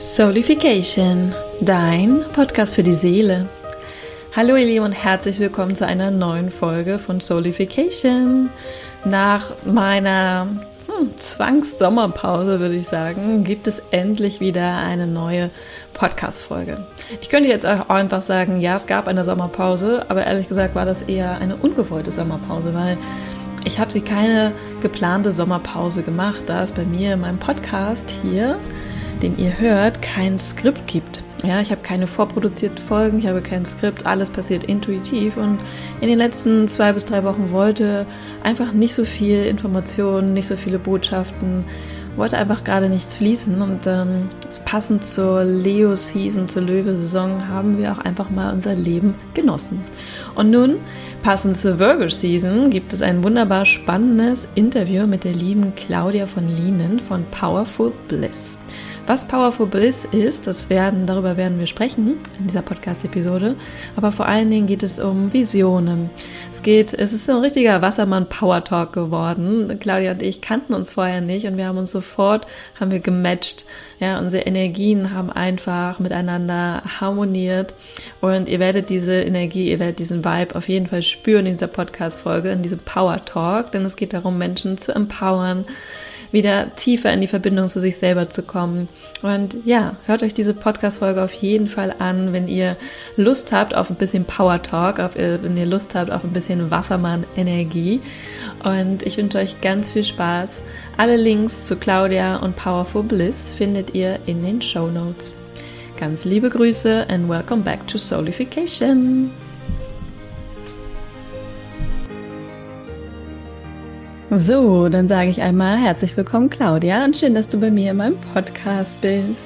Soulification, dein Podcast für die Seele. Hallo ihr Lieben und herzlich willkommen zu einer neuen Folge von Soulification. Nach meiner hm, Zwangssommerpause würde ich sagen, gibt es endlich wieder eine neue Podcast-Folge. Ich könnte jetzt auch einfach sagen, ja, es gab eine Sommerpause, aber ehrlich gesagt war das eher eine ungewollte Sommerpause, weil ich habe sie keine geplante Sommerpause gemacht, da es bei mir in meinem Podcast hier den ihr hört, kein Skript gibt. Ja, ich habe keine vorproduzierten Folgen, ich habe kein Skript, alles passiert intuitiv und in den letzten zwei bis drei Wochen wollte einfach nicht so viel Informationen, nicht so viele Botschaften, wollte einfach gerade nichts fließen und ähm, passend zur Leo-Season, zur Löwe-Saison haben wir auch einfach mal unser Leben genossen. Und nun, passend zur Virgo-Season, gibt es ein wunderbar spannendes Interview mit der lieben Claudia von Lienen von Powerful Bliss. Was Powerful Bliss ist, das werden, darüber werden wir sprechen in dieser Podcast-Episode. Aber vor allen Dingen geht es um Visionen. Es geht, es ist so ein richtiger Wassermann Power Talk geworden. Claudia und ich kannten uns vorher nicht und wir haben uns sofort, haben wir gematcht. Ja, unsere Energien haben einfach miteinander harmoniert und ihr werdet diese Energie, ihr werdet diesen Vibe auf jeden Fall spüren in dieser Podcast-Folge, in diesem Power Talk, denn es geht darum, Menschen zu empowern, wieder tiefer in die Verbindung zu sich selber zu kommen. Und ja, hört euch diese Podcast-Folge auf jeden Fall an, wenn ihr Lust habt auf ein bisschen Power Talk, auf, äh, wenn ihr Lust habt auf ein bisschen Wassermann-Energie. Und ich wünsche euch ganz viel Spaß. Alle Links zu Claudia und Powerful Bliss findet ihr in den Show Notes. Ganz liebe Grüße and welcome back to Soulification. So, dann sage ich einmal herzlich willkommen, Claudia, und schön, dass du bei mir in meinem Podcast bist.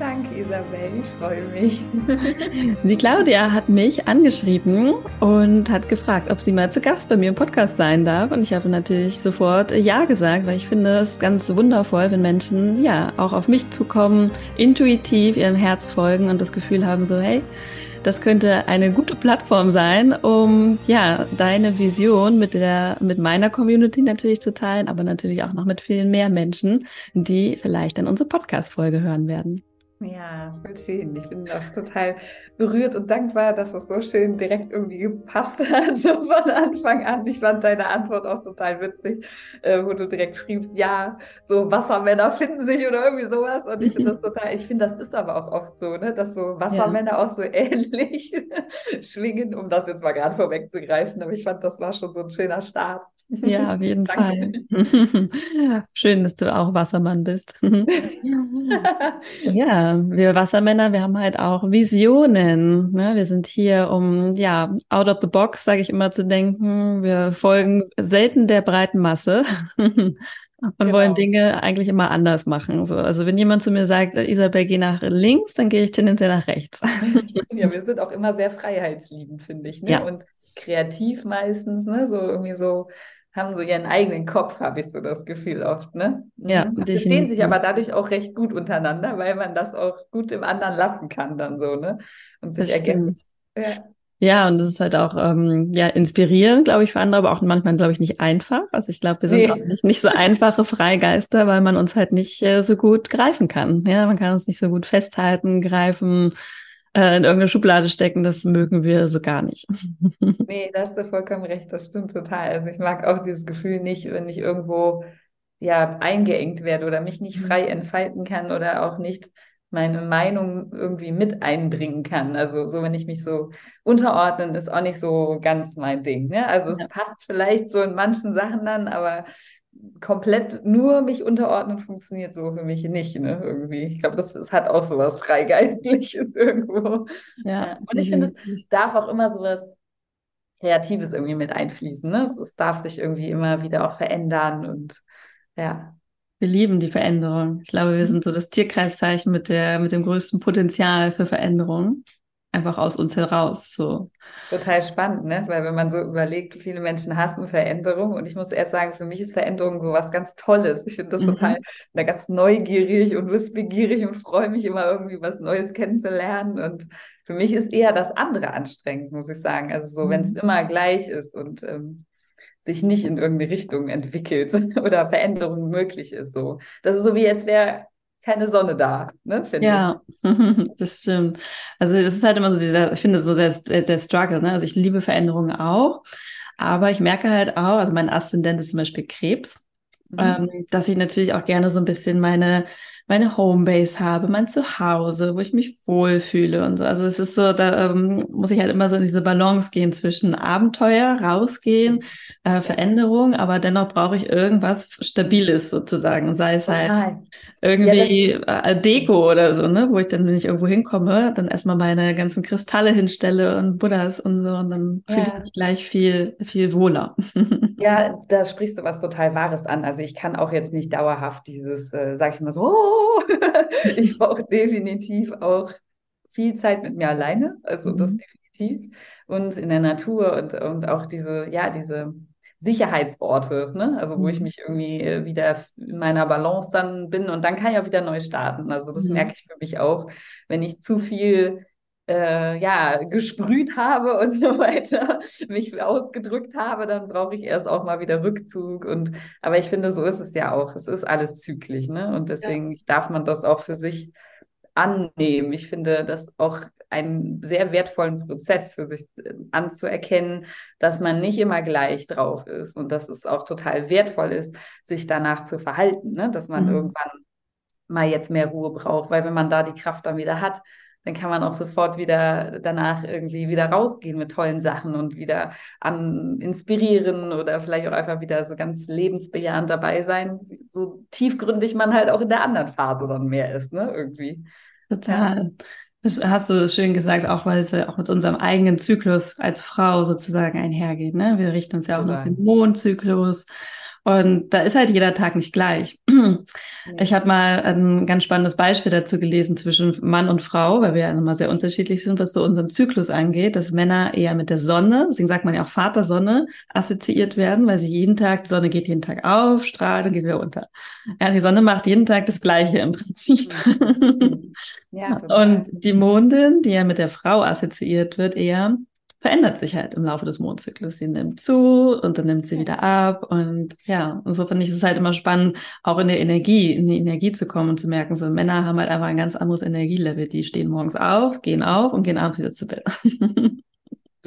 Danke, Isabel, ich freue mich. Die Claudia hat mich angeschrieben und hat gefragt, ob sie mal zu Gast bei mir im Podcast sein darf. Und ich habe natürlich sofort Ja gesagt, weil ich finde es ganz wundervoll, wenn Menschen ja auch auf mich zukommen, intuitiv ihrem Herz folgen und das Gefühl haben, so, hey, das könnte eine gute Plattform sein, um ja deine Vision mit der mit meiner Community natürlich zu teilen, aber natürlich auch noch mit vielen mehr Menschen, die vielleicht dann unsere Podcast Folge hören werden. Ja, voll schön. Ich bin auch total berührt und dankbar, dass es so schön direkt irgendwie gepasst hat, so von Anfang an. Ich fand deine Antwort auch total witzig, äh, wo du direkt schriebst, ja, so Wassermänner finden sich oder irgendwie sowas. Und ich finde das total, ich finde, das ist aber auch oft so, ne, dass so Wassermänner ja. auch so ähnlich schwingen, um das jetzt mal gerade vorwegzugreifen. Aber ich fand, das war schon so ein schöner Start. Ja, auf jeden Fall. Schön, dass du auch Wassermann bist. ja, wir Wassermänner, wir haben halt auch Visionen. Ne? Wir sind hier, um ja out of the box, sage ich immer, zu denken. Wir folgen selten der breiten Masse. und genau. wollen Dinge eigentlich immer anders machen. So, also wenn jemand zu mir sagt, Isabel, geh nach links, dann gehe ich tendenziell nach rechts. ja, wir sind auch immer sehr freiheitsliebend, finde ich. Ne? Ja. Und kreativ meistens, ne? So irgendwie so haben so ihren eigenen Kopf, habe ich so das Gefühl oft, ne? Ja. Mhm. Verstehen sich aber dadurch auch recht gut untereinander, weil man das auch gut im anderen lassen kann dann so, ne? Und sich ergänzt. Ja. Ja, und das ist halt auch ähm, ja inspirierend, glaube ich, für andere, aber auch manchmal, glaube ich, nicht einfach. Also ich glaube, wir sind nee. auch nicht, nicht so einfache Freigeister, weil man uns halt nicht äh, so gut greifen kann. Ja, man kann uns nicht so gut festhalten, greifen, äh, in irgendeine Schublade stecken, das mögen wir so gar nicht. nee, da hast du vollkommen recht, das stimmt total. Also ich mag auch dieses Gefühl nicht, wenn ich irgendwo ja eingeengt werde oder mich nicht frei mhm. entfalten kann oder auch nicht meine Meinung irgendwie mit einbringen kann. Also so, wenn ich mich so unterordnen, ist auch nicht so ganz mein Ding. Ne? Also es ja. passt vielleicht so in manchen Sachen dann, aber komplett nur mich unterordnen funktioniert so für mich nicht, ne? Irgendwie. Ich glaube, das, das, hat auch so was Freigeistliches irgendwo. Ja. Und ich finde, es darf auch immer so was Kreatives irgendwie mit einfließen. Ne? Es, es darf sich irgendwie immer wieder auch verändern und ja. Wir lieben die Veränderung. Ich glaube, wir sind so das Tierkreiszeichen mit der, mit dem größten Potenzial für Veränderung einfach aus uns heraus. So. Total spannend, ne? Weil wenn man so überlegt, viele Menschen hassen Veränderung und ich muss erst sagen, für mich ist Veränderung so was ganz Tolles. Ich finde das mhm. total da ganz neugierig und wissbegierig und freue mich immer irgendwie was Neues kennenzulernen. Und für mich ist eher das andere anstrengend, muss ich sagen. Also so, mhm. wenn es immer gleich ist und ähm, sich nicht in irgendeine Richtung entwickelt oder Veränderung möglich ist. So. Das ist so wie jetzt wäre keine Sonne da, ne, ja, das stimmt. Also es ist halt immer so dieser, ich finde so der, der Struggle, ne? Also ich liebe Veränderungen auch, aber ich merke halt auch, also mein Aszendent ist zum Beispiel Krebs, mhm. ähm, dass ich natürlich auch gerne so ein bisschen meine meine Homebase habe, mein Zuhause, wo ich mich wohlfühle und so. Also es ist so, da ähm, muss ich halt immer so in diese Balance gehen zwischen Abenteuer, rausgehen, äh, Veränderung, aber dennoch brauche ich irgendwas Stabiles sozusagen. Sei es halt irgendwie ja, äh, Deko oder so, ne, wo ich dann, wenn ich irgendwo hinkomme, dann erstmal meine ganzen Kristalle hinstelle und Buddhas und so und dann ja. fühle ich mich gleich viel, viel wohler. Ja, da sprichst du was total Wahres an. Also ich kann auch jetzt nicht dauerhaft dieses, äh, sag ich mal so, oh, ich brauche definitiv auch viel Zeit mit mir alleine. Also das mhm. definitiv. Und in der Natur und, und auch diese, ja, diese Sicherheitsorte, ne? Also wo ich mhm. mich irgendwie äh, wieder in meiner Balance dann bin und dann kann ich auch wieder neu starten. Also das mhm. merke ich für mich auch, wenn ich zu viel äh, ja, gesprüht habe und so weiter, mich ausgedrückt habe, dann brauche ich erst auch mal wieder Rückzug. Und aber ich finde, so ist es ja auch. Es ist alles zyklisch, ne? Und deswegen ja. darf man das auch für sich annehmen. Ich finde das auch einen sehr wertvollen Prozess für sich äh, anzuerkennen, dass man nicht immer gleich drauf ist und dass es auch total wertvoll ist, sich danach zu verhalten, ne? dass man mhm. irgendwann mal jetzt mehr Ruhe braucht, weil wenn man da die Kraft dann wieder hat, dann kann man auch sofort wieder danach irgendwie wieder rausgehen mit tollen Sachen und wieder an inspirieren oder vielleicht auch einfach wieder so ganz lebensbejahend dabei sein, so tiefgründig man halt auch in der anderen Phase dann mehr ist, ne, irgendwie. Total. Das hast du schön gesagt, auch weil es ja auch mit unserem eigenen Zyklus als Frau sozusagen einhergeht. Ne? Wir richten uns ja auch nach dem Mondzyklus und da ist halt jeder Tag nicht gleich. Ich habe mal ein ganz spannendes Beispiel dazu gelesen zwischen Mann und Frau, weil wir ja immer sehr unterschiedlich sind, was so unseren Zyklus angeht, dass Männer eher mit der Sonne, deswegen sagt man ja auch Vatersonne, assoziiert werden, weil sie jeden Tag, die Sonne geht jeden Tag auf, strahlt und geht wieder unter. Ja, die Sonne macht jeden Tag das Gleiche im Prinzip. Ja, und die Mondin, die ja mit der Frau assoziiert wird, eher verändert sich halt im Laufe des Mondzyklus. Sie nimmt zu und dann nimmt sie wieder ab. Und ja, und so finde ich es halt immer spannend, auch in der Energie, in die Energie zu kommen und zu merken, so Männer haben halt einfach ein ganz anderes Energielevel. Die stehen morgens auf, gehen auf und gehen abends wieder zu Bett.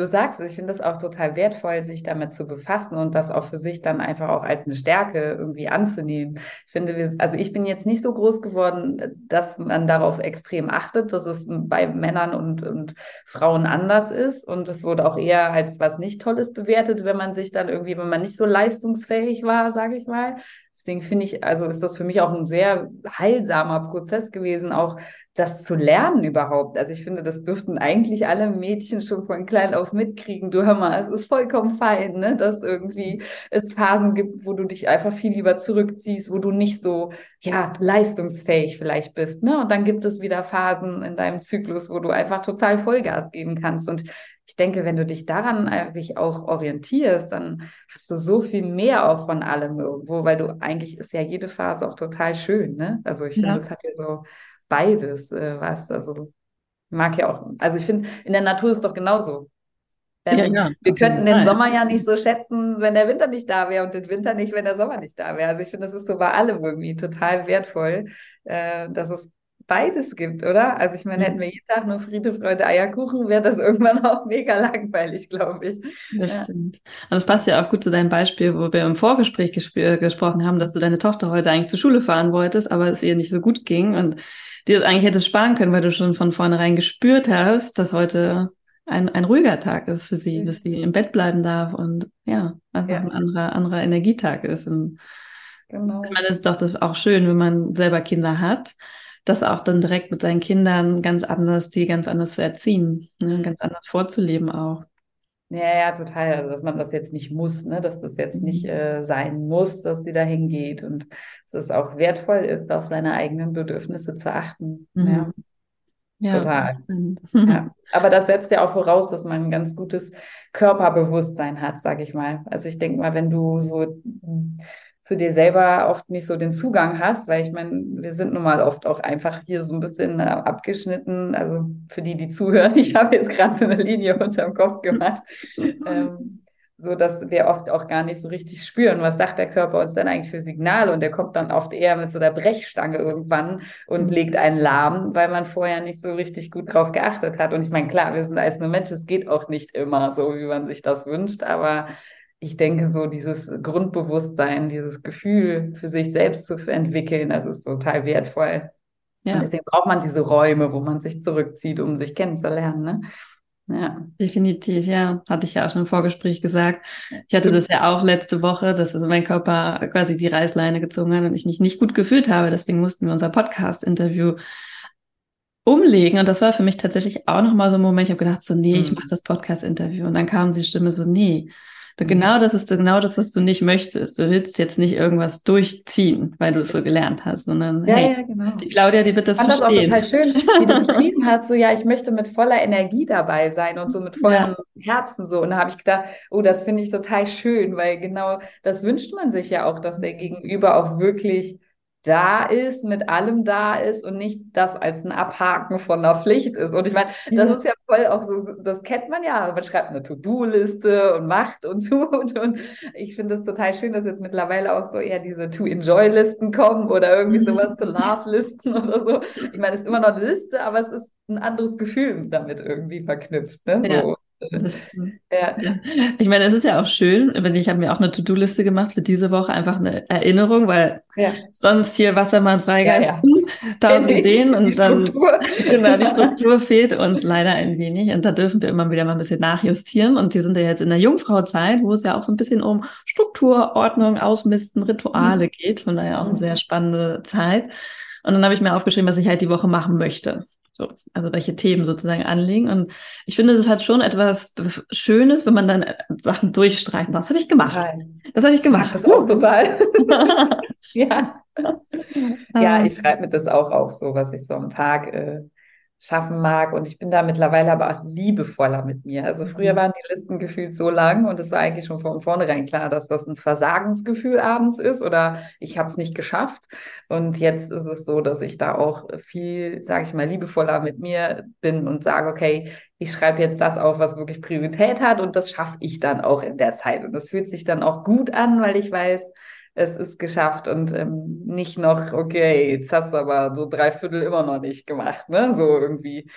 du sagst ich finde es auch total wertvoll, sich damit zu befassen und das auch für sich dann einfach auch als eine Stärke irgendwie anzunehmen. Ich finde, wir, also ich bin jetzt nicht so groß geworden, dass man darauf extrem achtet, dass es bei Männern und, und Frauen anders ist. Und es wurde auch eher als was nicht Tolles bewertet, wenn man sich dann irgendwie, wenn man nicht so leistungsfähig war, sage ich mal. Deswegen finde ich, also ist das für mich auch ein sehr heilsamer Prozess gewesen, auch das zu lernen überhaupt. Also ich finde, das dürften eigentlich alle Mädchen schon von klein auf mitkriegen. Du hör mal, es ist vollkommen fein, ne? dass irgendwie es Phasen gibt, wo du dich einfach viel lieber zurückziehst, wo du nicht so, ja, leistungsfähig vielleicht bist. Ne? Und dann gibt es wieder Phasen in deinem Zyklus, wo du einfach total Vollgas geben kannst. Und ich denke, wenn du dich daran eigentlich auch orientierst, dann hast du so viel mehr auch von allem irgendwo, weil du eigentlich ist ja jede Phase auch total schön, ne? Also ich finde, das hat ja so beides äh, was. Also mag ja auch, also ich finde, in der Natur ist es doch genauso. Ja, ja, wir könnten den Sommer ja nicht so schätzen, wenn der Winter nicht da wäre und den Winter nicht, wenn der Sommer nicht da wäre. Also ich finde, das ist so bei allem irgendwie total wertvoll, äh, dass es beides gibt, oder? Also ich meine, hätten wir jeden Tag nur Friede, Freude, Eierkuchen, wäre das irgendwann auch mega langweilig, glaube ich. Das ja. stimmt. Und das passt ja auch gut zu deinem Beispiel, wo wir im Vorgespräch gesp gesprochen haben, dass du deine Tochter heute eigentlich zur Schule fahren wolltest, aber es ihr nicht so gut ging und dir es eigentlich hättest sparen können, weil du schon von vornherein gespürt hast, dass heute ein, ein ruhiger Tag ist für sie, mhm. dass sie im Bett bleiben darf und ja, einfach ja. ein anderer, anderer Energietag ist. Und genau. Ich meine, es ist doch das auch schön, wenn man selber Kinder hat das auch dann direkt mit seinen Kindern ganz anders, die ganz anders zu erziehen, ne? ganz anders vorzuleben auch. Ja, ja, total. Also, dass man das jetzt nicht muss, ne? dass das jetzt nicht mhm. äh, sein muss, dass sie dahin geht und dass es auch wertvoll ist, auf seine eigenen Bedürfnisse zu achten. Mhm. Ja. Ja, Total. Ja. Aber das setzt ja auch voraus, dass man ein ganz gutes Körperbewusstsein hat, sage ich mal. Also ich denke mal, wenn du so zu dir selber oft nicht so den Zugang hast, weil ich meine, wir sind nun mal oft auch einfach hier so ein bisschen äh, abgeschnitten. Also für die, die zuhören, ich habe jetzt gerade so eine Linie unterm Kopf gemacht. ähm, so dass wir oft auch gar nicht so richtig spüren, was sagt der Körper uns denn eigentlich für Signale und der kommt dann oft eher mit so der Brechstange irgendwann und mhm. legt einen lahm, weil man vorher nicht so richtig gut drauf geachtet hat. Und ich meine, klar, wir sind als nur Menschen, es geht auch nicht immer so, wie man sich das wünscht, aber ich denke, so dieses Grundbewusstsein, dieses Gefühl für sich selbst zu entwickeln, das ist total wertvoll. Ja. Und deswegen braucht man diese Räume, wo man sich zurückzieht, um sich kennenzulernen. Ne? Ja. Definitiv, ja. Hatte ich ja auch schon im Vorgespräch gesagt. Ich hatte das ja auch letzte Woche, dass also mein Körper quasi die Reißleine gezogen hat und ich mich nicht gut gefühlt habe. Deswegen mussten wir unser Podcast-Interview umlegen. Und das war für mich tatsächlich auch nochmal so ein Moment. Ich habe gedacht, so, nee, ich mhm. mache das Podcast-Interview. Und dann kam die Stimme so, nee. Genau das ist genau das, was du nicht möchtest. Du willst jetzt nicht irgendwas durchziehen, weil du es so gelernt hast, sondern ja, hey, ja, genau. die Claudia, die wird das ich verstehen. Das auch total schön, wie du beschrieben hast, so ja, ich möchte mit voller Energie dabei sein und so mit vollem ja. Herzen so. Und da habe ich gedacht, oh, das finde ich total schön, weil genau das wünscht man sich ja auch, dass der Gegenüber auch wirklich da ist, mit allem da ist und nicht das als ein Abhaken von einer Pflicht ist. Und ich meine, das ist ja voll auch so, das kennt man ja. Man schreibt eine To-Do-Liste und macht und tut. Und ich finde es total schön, dass jetzt mittlerweile auch so eher diese To-Enjoy-Listen kommen oder irgendwie mhm. sowas To-Love-Listen oder so. Ich meine, es ist immer noch eine Liste, aber es ist ein anderes Gefühl damit irgendwie verknüpft. Ne? So. Ja. ja. Ich meine, es ist ja auch schön, wenn ich habe mir auch eine To-Do-Liste gemacht für diese Woche, einfach eine Erinnerung, weil ja. sonst hier Wassermann Freigeist, ja, tausend Ideen und dann genau die Struktur fehlt uns leider ein wenig und da dürfen wir immer wieder mal ein bisschen nachjustieren und die sind ja jetzt in der Jungfrauzeit, wo es ja auch so ein bisschen um Struktur, Ordnung, Ausmisten, Rituale mhm. geht, von daher auch eine sehr spannende Zeit. Und dann habe ich mir aufgeschrieben, was ich halt die Woche machen möchte. So, also welche Themen sozusagen anliegen. Und ich finde, es hat schon etwas Schönes, wenn man dann äh, Sachen durchstreichen. Das habe ich gemacht. Nein. Das habe ich gemacht. Das auch total. ja. ja, ähm. ich schreibe mir das auch auf, so was ich so am Tag äh, schaffen mag. Und ich bin da mittlerweile aber auch liebevoller mit mir. Also früher mhm. waren die Listen gefühlt so lang und es war eigentlich schon von vornherein klar, dass das ein Versagensgefühl abends ist oder ich habe es nicht geschafft. Und jetzt ist es so, dass ich da auch viel, sage ich mal, liebevoller mit mir bin und sage, okay, ich schreibe jetzt das auf, was wirklich Priorität hat und das schaffe ich dann auch in der Zeit. Und das fühlt sich dann auch gut an, weil ich weiß, es ist geschafft und ähm, nicht noch, okay, jetzt hast du aber so drei Viertel immer noch nicht gemacht, ne? So irgendwie.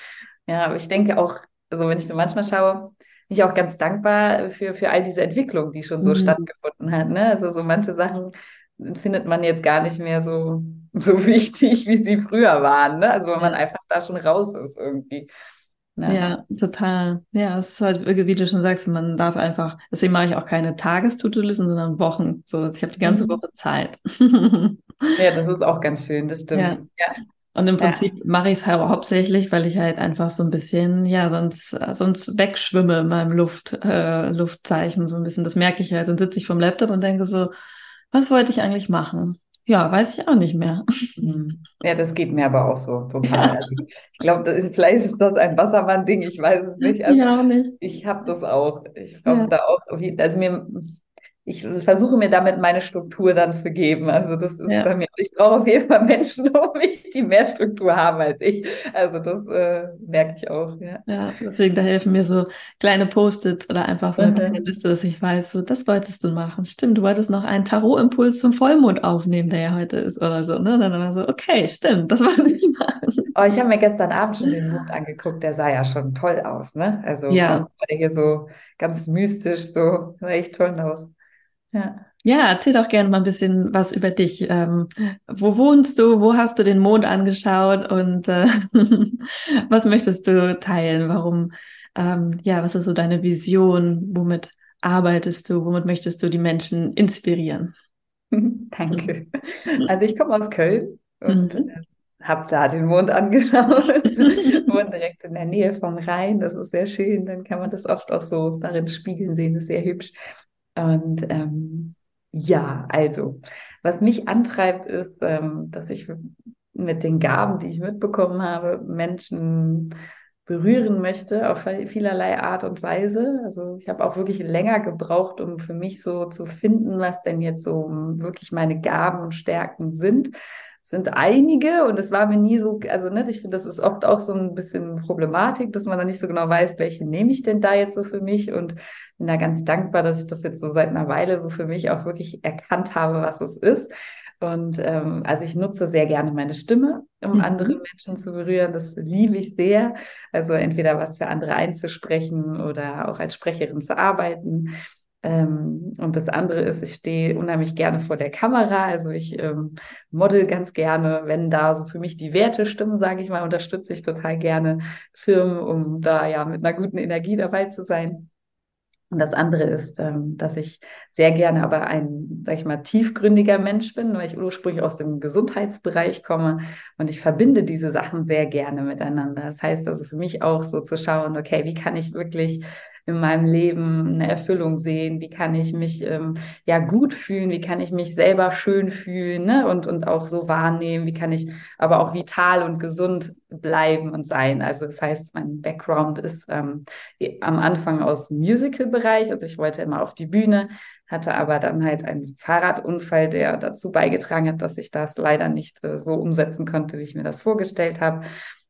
Ja, aber ich denke auch, also wenn ich so manchmal schaue, bin ich auch ganz dankbar für, für all diese Entwicklung, die schon so mhm. stattgefunden hat. Ne? Also so manche Sachen findet man jetzt gar nicht mehr so, so wichtig, wie sie früher waren. Ne? Also wenn man einfach da schon raus ist irgendwie. Ja. ja, total. Ja, es ist halt, wie du schon sagst, man darf einfach, deswegen mache ich auch keine Tagestutelisten, sondern Wochen. So, ich habe die ganze mhm. Woche Zeit. ja, das ist auch ganz schön, das stimmt. Ja. ja. Und im Prinzip ja. mache ich es halt hauptsächlich, weil ich halt einfach so ein bisschen, ja, sonst, sonst wegschwimme in meinem Luft, äh, Luftzeichen so ein bisschen. Das merke ich halt. Dann sitze ich vom Laptop und denke so, was wollte ich eigentlich machen? Ja, weiß ich auch nicht mehr. Mhm. Ja, das geht mir aber auch so total. Ja. Also ich glaube, vielleicht ist das ein Wassermann-Ding, ich weiß es nicht. Also, ja, nicht. Ich habe das auch. Ich habe ja. da auch, also mir, ich versuche mir damit meine Struktur dann zu geben. Also das ist ja. bei mir. Ich brauche auf jeden Fall Menschen um mich, die mehr Struktur haben als ich. Also das äh, merke ich auch. Ja. ja, deswegen da helfen mir so kleine Post-its oder einfach so eine mhm. kleine Liste, dass ich weiß, so das wolltest du machen. Stimmt, du wolltest noch einen Tarot-Impuls zum Vollmond aufnehmen, der ja heute ist oder so. Ne? Dann immer so, okay, stimmt, das wollte ich machen. Oh, ich habe mir gestern Abend schon den Mond angeguckt, der sah ja schon toll aus, ne? Also ja. hier so ganz mystisch, so sah echt toll aus. Ja. Ja, erzähl doch gerne mal ein bisschen was über dich. Ähm, wo wohnst du? Wo hast du den Mond angeschaut? Und äh, was möchtest du teilen? Warum? Ähm, ja, was ist so deine Vision? Womit arbeitest du? Womit möchtest du die Menschen inspirieren? Danke. Also ich komme aus Köln und mhm. Äh, habe da den Mond angeschaut. Wohne direkt in der Nähe vom Rhein. Das ist sehr schön. Dann kann man das oft auch so darin spiegeln sehen. Das ist sehr hübsch. Und ähm, ja, also, was mich antreibt, ist, ähm, dass ich mit den Gaben, die ich mitbekommen habe, Menschen berühren möchte auf vielerlei Art und Weise. Also ich habe auch wirklich länger gebraucht, um für mich so zu finden, was denn jetzt so wirklich meine Gaben und Stärken sind. Sind einige und es war mir nie so, also ne, ich finde, das ist oft auch so ein bisschen Problematik, dass man da nicht so genau weiß, welche nehme ich denn da jetzt so für mich und bin da ganz dankbar, dass ich das jetzt so seit einer Weile so für mich auch wirklich erkannt habe, was es ist. Und ähm, also ich nutze sehr gerne meine Stimme, um mhm. andere Menschen zu berühren. Das liebe ich sehr. Also entweder was für andere einzusprechen oder auch als Sprecherin zu arbeiten. Ähm, und das andere ist, ich stehe unheimlich gerne vor der Kamera. Also ich ähm, model ganz gerne, wenn da so für mich die Werte stimmen, sage ich mal, unterstütze ich total gerne Firmen, um da ja mit einer guten Energie dabei zu sein. Und das andere ist, ähm, dass ich sehr gerne aber ein, sag ich mal, tiefgründiger Mensch bin, weil ich ursprünglich aus dem Gesundheitsbereich komme und ich verbinde diese Sachen sehr gerne miteinander. Das heißt also für mich auch so zu schauen, okay, wie kann ich wirklich in meinem Leben eine Erfüllung sehen? Wie kann ich mich ähm, ja gut fühlen? Wie kann ich mich selber schön fühlen ne? und, und auch so wahrnehmen? Wie kann ich aber auch vital und gesund bleiben und sein? Also das heißt, mein Background ist ähm, am Anfang aus Musical-Bereich. Also ich wollte immer auf die Bühne, hatte aber dann halt einen Fahrradunfall, der dazu beigetragen hat, dass ich das leider nicht äh, so umsetzen konnte, wie ich mir das vorgestellt habe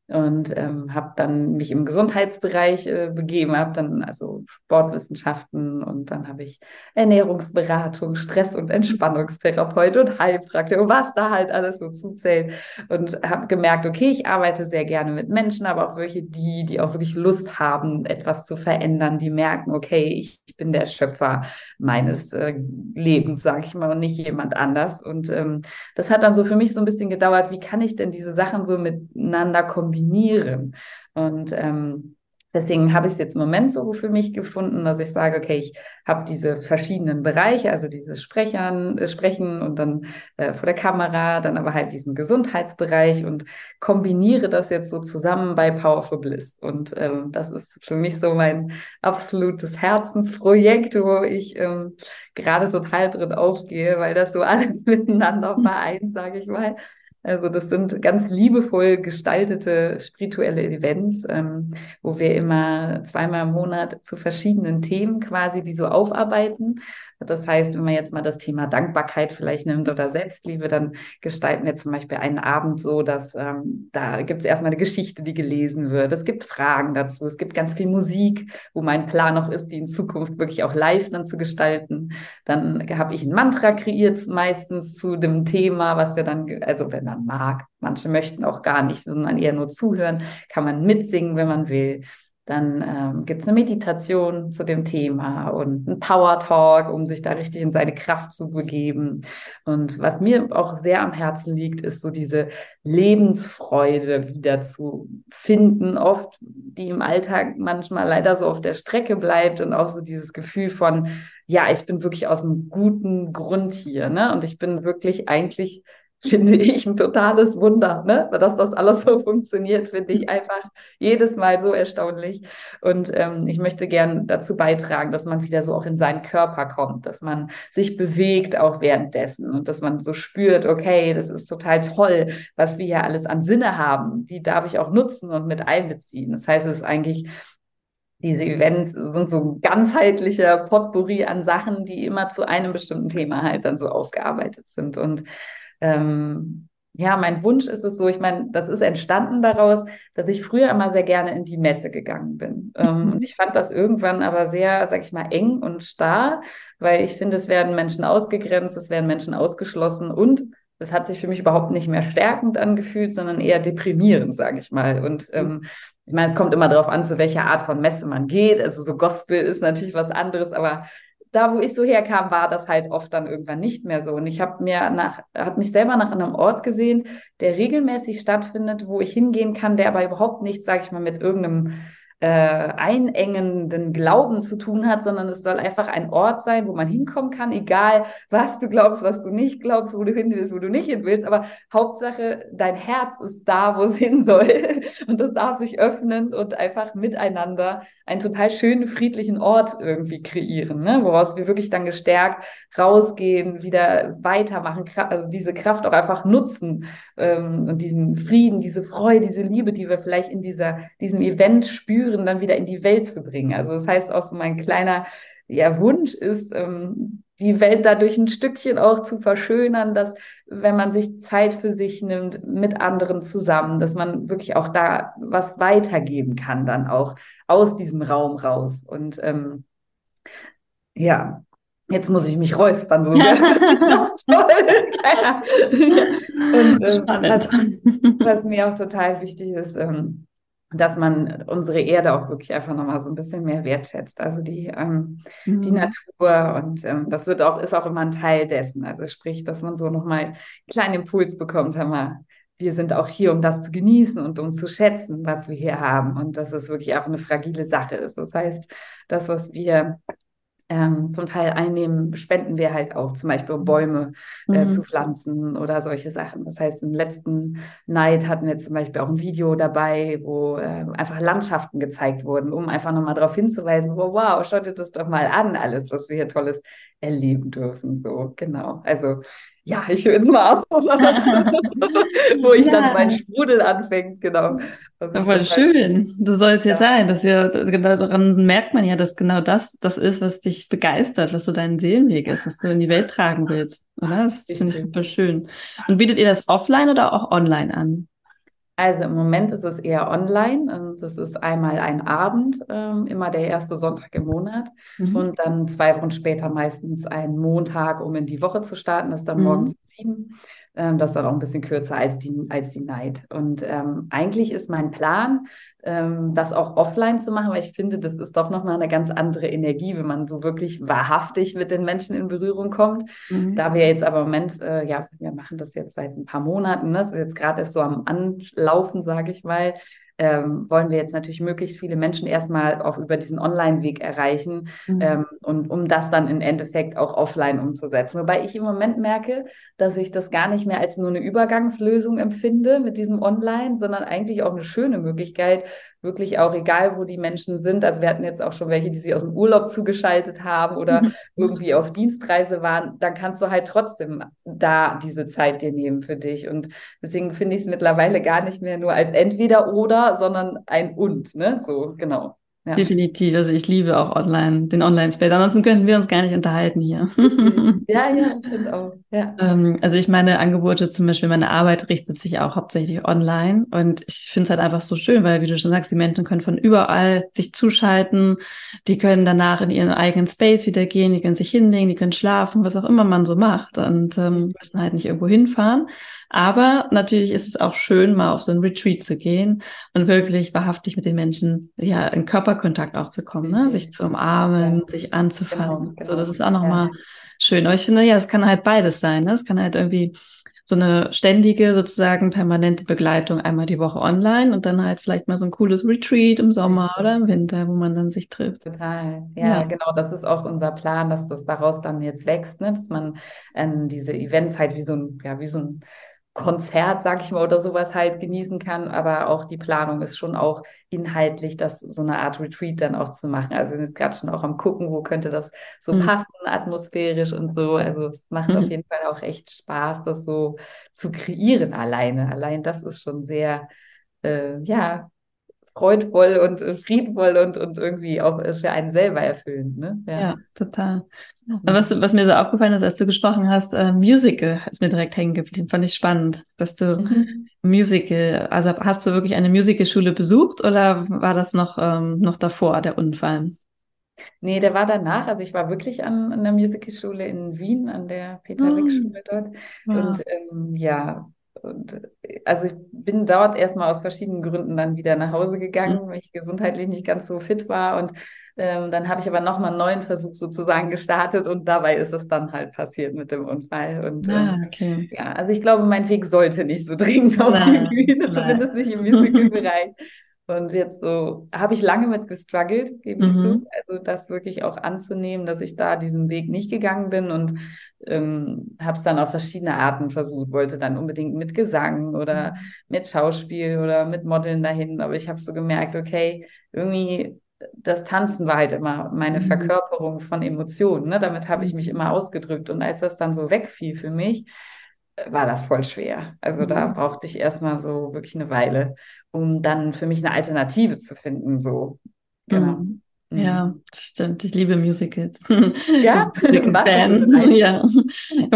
und ähm, habe dann mich im Gesundheitsbereich äh, begeben, habe dann also Sportwissenschaften und dann habe ich Ernährungsberatung, Stress- und Entspannungstherapeut und Heilpraktiker und was da halt alles so zuzählt und habe gemerkt, okay, ich arbeite sehr gerne mit Menschen, aber auch welche, die, die auch wirklich Lust haben, etwas zu verändern, die merken, okay, ich, bin der Schöpfer meines äh, Lebens, sage ich mal, und nicht jemand anders. Und ähm, das hat dann so für mich so ein bisschen gedauert, wie kann ich denn diese Sachen so miteinander kombinieren? Kombinieren. Und ähm, Deswegen habe ich es jetzt im Moment so für mich gefunden, dass ich sage, okay, ich habe diese verschiedenen Bereiche, also dieses Sprechern, äh, Sprechen und dann äh, vor der Kamera, dann aber halt diesen Gesundheitsbereich und kombiniere das jetzt so zusammen bei Powerful Bliss. Und ähm, das ist für mich so mein absolutes Herzensprojekt, wo ich ähm, gerade total drin aufgehe, weil das so alles miteinander vereint, sage ich mal. Also das sind ganz liebevoll gestaltete spirituelle Events, ähm, wo wir immer zweimal im Monat zu verschiedenen Themen quasi die so aufarbeiten. Das heißt, wenn man jetzt mal das Thema Dankbarkeit vielleicht nimmt oder Selbstliebe, dann gestalten wir zum Beispiel einen Abend so, dass ähm, da gibt es erstmal eine Geschichte, die gelesen wird. Es gibt Fragen dazu. Es gibt ganz viel Musik, wo mein Plan noch ist, die in Zukunft wirklich auch live dann zu gestalten. Dann habe ich ein Mantra kreiert, meistens zu dem Thema, was wir dann, also wenn man mag, manche möchten auch gar nicht, sondern eher nur zuhören, kann man mitsingen, wenn man will. Dann ähm, gibt es eine Meditation zu dem Thema und ein Power Talk, um sich da richtig in seine Kraft zu begeben. Und was mir auch sehr am Herzen liegt, ist so diese Lebensfreude wieder zu finden, oft die im Alltag manchmal leider so auf der Strecke bleibt und auch so dieses Gefühl von, ja, ich bin wirklich aus einem guten Grund hier, ne? Und ich bin wirklich eigentlich finde ich ein totales Wunder, ne? dass das alles so funktioniert, finde ich einfach jedes Mal so erstaunlich. Und ähm, ich möchte gern dazu beitragen, dass man wieder so auch in seinen Körper kommt, dass man sich bewegt auch währenddessen und dass man so spürt, okay, das ist total toll, was wir hier alles an Sinne haben. Die darf ich auch nutzen und mit einbeziehen. Das heißt, es ist eigentlich diese Events sind so ein ganzheitlicher Potpourri an Sachen, die immer zu einem bestimmten Thema halt dann so aufgearbeitet sind. Und ähm, ja, mein Wunsch ist es so, ich meine, das ist entstanden daraus, dass ich früher immer sehr gerne in die Messe gegangen bin. Ähm, mhm. und ich fand das irgendwann aber sehr, sag ich mal, eng und starr, weil ich finde, es werden Menschen ausgegrenzt, es werden Menschen ausgeschlossen und es hat sich für mich überhaupt nicht mehr stärkend angefühlt, sondern eher deprimierend, sage ich mal. Und ähm, ich meine, es kommt immer darauf an, zu welcher Art von Messe man geht. Also so Gospel ist natürlich was anderes, aber da, wo ich so herkam, war das halt oft dann irgendwann nicht mehr so. Und ich habe mir nach, habe mich selber nach einem Ort gesehen, der regelmäßig stattfindet, wo ich hingehen kann, der aber überhaupt nichts, sage ich mal, mit irgendeinem äh, einengenden Glauben zu tun hat, sondern es soll einfach ein Ort sein, wo man hinkommen kann, egal was du glaubst, was du nicht glaubst, wo du hin willst, wo du nicht hin willst. Aber Hauptsache, dein Herz ist da, wo es hin soll. Und das darf sich öffnen und einfach miteinander einen total schönen, friedlichen Ort irgendwie kreieren, ne? woraus wir wirklich dann gestärkt rausgehen, wieder weitermachen, also diese Kraft auch einfach nutzen ähm, und diesen Frieden, diese Freude, diese Liebe, die wir vielleicht in dieser, diesem Event spüren, dann wieder in die Welt zu bringen. Also das heißt auch so mein kleiner ja, Wunsch ist, ähm, die Welt dadurch ein Stückchen auch zu verschönern, dass wenn man sich Zeit für sich nimmt, mit anderen zusammen, dass man wirklich auch da was weitergeben kann, dann auch aus diesem Raum raus. Und ähm, ja, Jetzt muss ich mich räuspern, so. Und ähm, was, was, mir auch total wichtig ist, ähm, dass man unsere Erde auch wirklich einfach nochmal so ein bisschen mehr wertschätzt. Also die, ähm, mhm. die Natur und ähm, das wird auch, ist auch immer ein Teil dessen. Also sprich, dass man so nochmal einen kleinen Impuls bekommt, mal, wir sind auch hier, um das zu genießen und um zu schätzen, was wir hier haben und dass es wirklich auch eine fragile Sache ist. Das heißt, das, was wir ähm, zum Teil einnehmen, spenden wir halt auch, zum Beispiel um Bäume äh, mhm. zu pflanzen oder solche Sachen. Das heißt, im letzten Night hatten wir zum Beispiel auch ein Video dabei, wo äh, einfach Landschaften gezeigt wurden, um einfach nochmal darauf hinzuweisen, oh, wow, schaut dir das doch mal an, alles, was wir hier Tolles erleben dürfen. So, genau. Also ja, ich höre jetzt mal auf, wo ich ja. dann mein Sprudel anfängt, genau. voll schön. So soll es ja. ja sein, dass wir, genau daran merkt man ja, dass genau das das ist, was dich begeistert, was so dein Seelenweg ist, was du in die Welt tragen willst, oder? Das finde ich super schön. Und bietet ihr das offline oder auch online an? Also im Moment ist es eher online. Das ist einmal ein Abend, ähm, immer der erste Sonntag im Monat mhm. und dann zwei Wochen später meistens ein Montag, um in die Woche zu starten. Das ist dann mhm. morgens um sieben. Ähm, das ist dann auch ein bisschen kürzer als die, als die Night. Und ähm, eigentlich ist mein Plan, das auch offline zu machen, weil ich finde, das ist doch nochmal eine ganz andere Energie, wenn man so wirklich wahrhaftig mit den Menschen in Berührung kommt. Mhm. Da wir jetzt aber im Moment, äh, ja, wir machen das jetzt seit ein paar Monaten, ne? das ist jetzt gerade erst so am Anlaufen, sage ich mal, ähm, wollen wir jetzt natürlich möglichst viele Menschen erstmal auch über diesen Online-Weg erreichen mhm. ähm, und um das dann im Endeffekt auch offline umzusetzen. Wobei ich im Moment merke, dass ich das gar nicht mehr als nur eine Übergangslösung empfinde mit diesem Online, sondern eigentlich auch eine schöne Möglichkeit, wirklich auch egal, wo die Menschen sind. Also wir hatten jetzt auch schon welche, die sich aus dem Urlaub zugeschaltet haben oder mhm. irgendwie auf Dienstreise waren. Dann kannst du halt trotzdem da diese Zeit dir nehmen für dich. Und deswegen finde ich es mittlerweile gar nicht mehr nur als entweder oder, sondern ein und, ne? So, genau. Ja. Definitiv. Also ich liebe auch online, den Online-Space. Ansonsten könnten wir uns gar nicht unterhalten hier. ja, ja, ich finde auch. Ja. Ähm, also ich meine Angebote, zum Beispiel meine Arbeit richtet sich auch hauptsächlich online. Und ich finde es halt einfach so schön, weil, wie du schon sagst, die Menschen können von überall sich zuschalten. Die können danach in ihren eigenen Space wieder gehen, die können sich hinlegen, die können schlafen, was auch immer man so macht. Und ähm, müssen halt nicht irgendwo hinfahren. Aber natürlich ist es auch schön, mal auf so ein Retreat zu gehen und wirklich wahrhaftig mit den Menschen ja in Körperkontakt auch zu kommen, ne? sich zu umarmen, ja. sich anzufassen. Genau, genau. So, das ist auch nochmal ja. schön. Aber ich finde, ja, es kann halt beides sein. Ne? Es kann halt irgendwie so eine ständige, sozusagen permanente Begleitung einmal die Woche online und dann halt vielleicht mal so ein cooles Retreat im Sommer oder im Winter, wo man dann sich trifft. Total. Ja, ja. genau. Das ist auch unser Plan, dass das daraus dann jetzt wächst, ne? dass man ähm, diese Events halt wie so ein, ja, wie so ein Konzert, sag ich mal, oder sowas halt genießen kann. Aber auch die Planung ist schon auch inhaltlich, das so eine Art Retreat dann auch zu machen. Also wir sind gerade schon auch am gucken, wo könnte das so mhm. passen, atmosphärisch und so. Also es macht mhm. auf jeden Fall auch echt Spaß, das so zu kreieren alleine. Allein das ist schon sehr, äh, ja, freudvoll und äh, friedvoll und, und irgendwie auch für einen selber erfüllend. Ne? Ja. ja, total. Mhm. Was, was mir so aufgefallen ist, als du gesprochen hast, äh, Musical ist mir direkt hängen geblieben. Fand ich spannend, dass du mhm. Musical, also hast du wirklich eine Musicalschule besucht oder war das noch, ähm, noch davor, der Unfall? Nee, der war danach. Also ich war wirklich an, an der Musicalschule in Wien, an der Peter-Wick-Schule ah. dort. Wow. Und ähm, ja, und also ich bin dort erstmal aus verschiedenen Gründen dann wieder nach Hause gegangen, mhm. weil ich gesundheitlich nicht ganz so fit war. Und ähm, dann habe ich aber nochmal einen neuen Versuch sozusagen gestartet und dabei ist es dann halt passiert mit dem Unfall. Und ah, ähm, okay. ja, also ich glaube, mein Weg sollte nicht so dringend auf die Bühne, zumindest nicht im Musical-Bereich. Und jetzt so habe ich lange mit gestruggelt, gebe ich mhm. zu. Also das wirklich auch anzunehmen, dass ich da diesen Weg nicht gegangen bin und ähm, habe es dann auf verschiedene Arten versucht, wollte dann unbedingt mit Gesang oder mhm. mit Schauspiel oder mit Modeln dahin. Aber ich habe so gemerkt, okay, irgendwie das Tanzen war halt immer meine mhm. Verkörperung von Emotionen. Ne? Damit habe ich mich mhm. immer ausgedrückt. Und als das dann so wegfiel für mich, war das voll schwer. Also da brauchte ich erstmal so wirklich eine Weile, um dann für mich eine Alternative zu finden. So, genau. Mhm. Ja, mhm. stimmt. Ich liebe Musicals. Ja, Fan. ja.